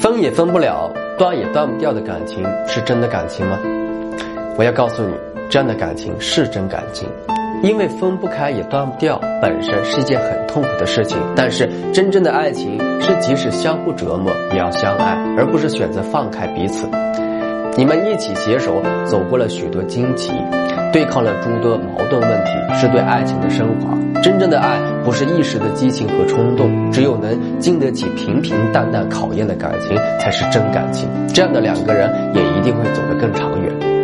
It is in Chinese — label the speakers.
Speaker 1: 分也分不了，断也断不掉的感情，是真的感情吗？我要告诉你，这样的感情是真感情，因为分不开也断不掉，本身是一件很痛苦的事情。但是真正的爱情是即使相互折磨也要相爱，而不是选择放开彼此。你们一起携手走过了许多荆棘，对抗了诸多矛盾问题，是对爱情的升华。真正的爱不是一时的激情和冲动，只有能经得起平平淡淡考验的感情，才是真感情。这样的两个人也一定会走得更长远。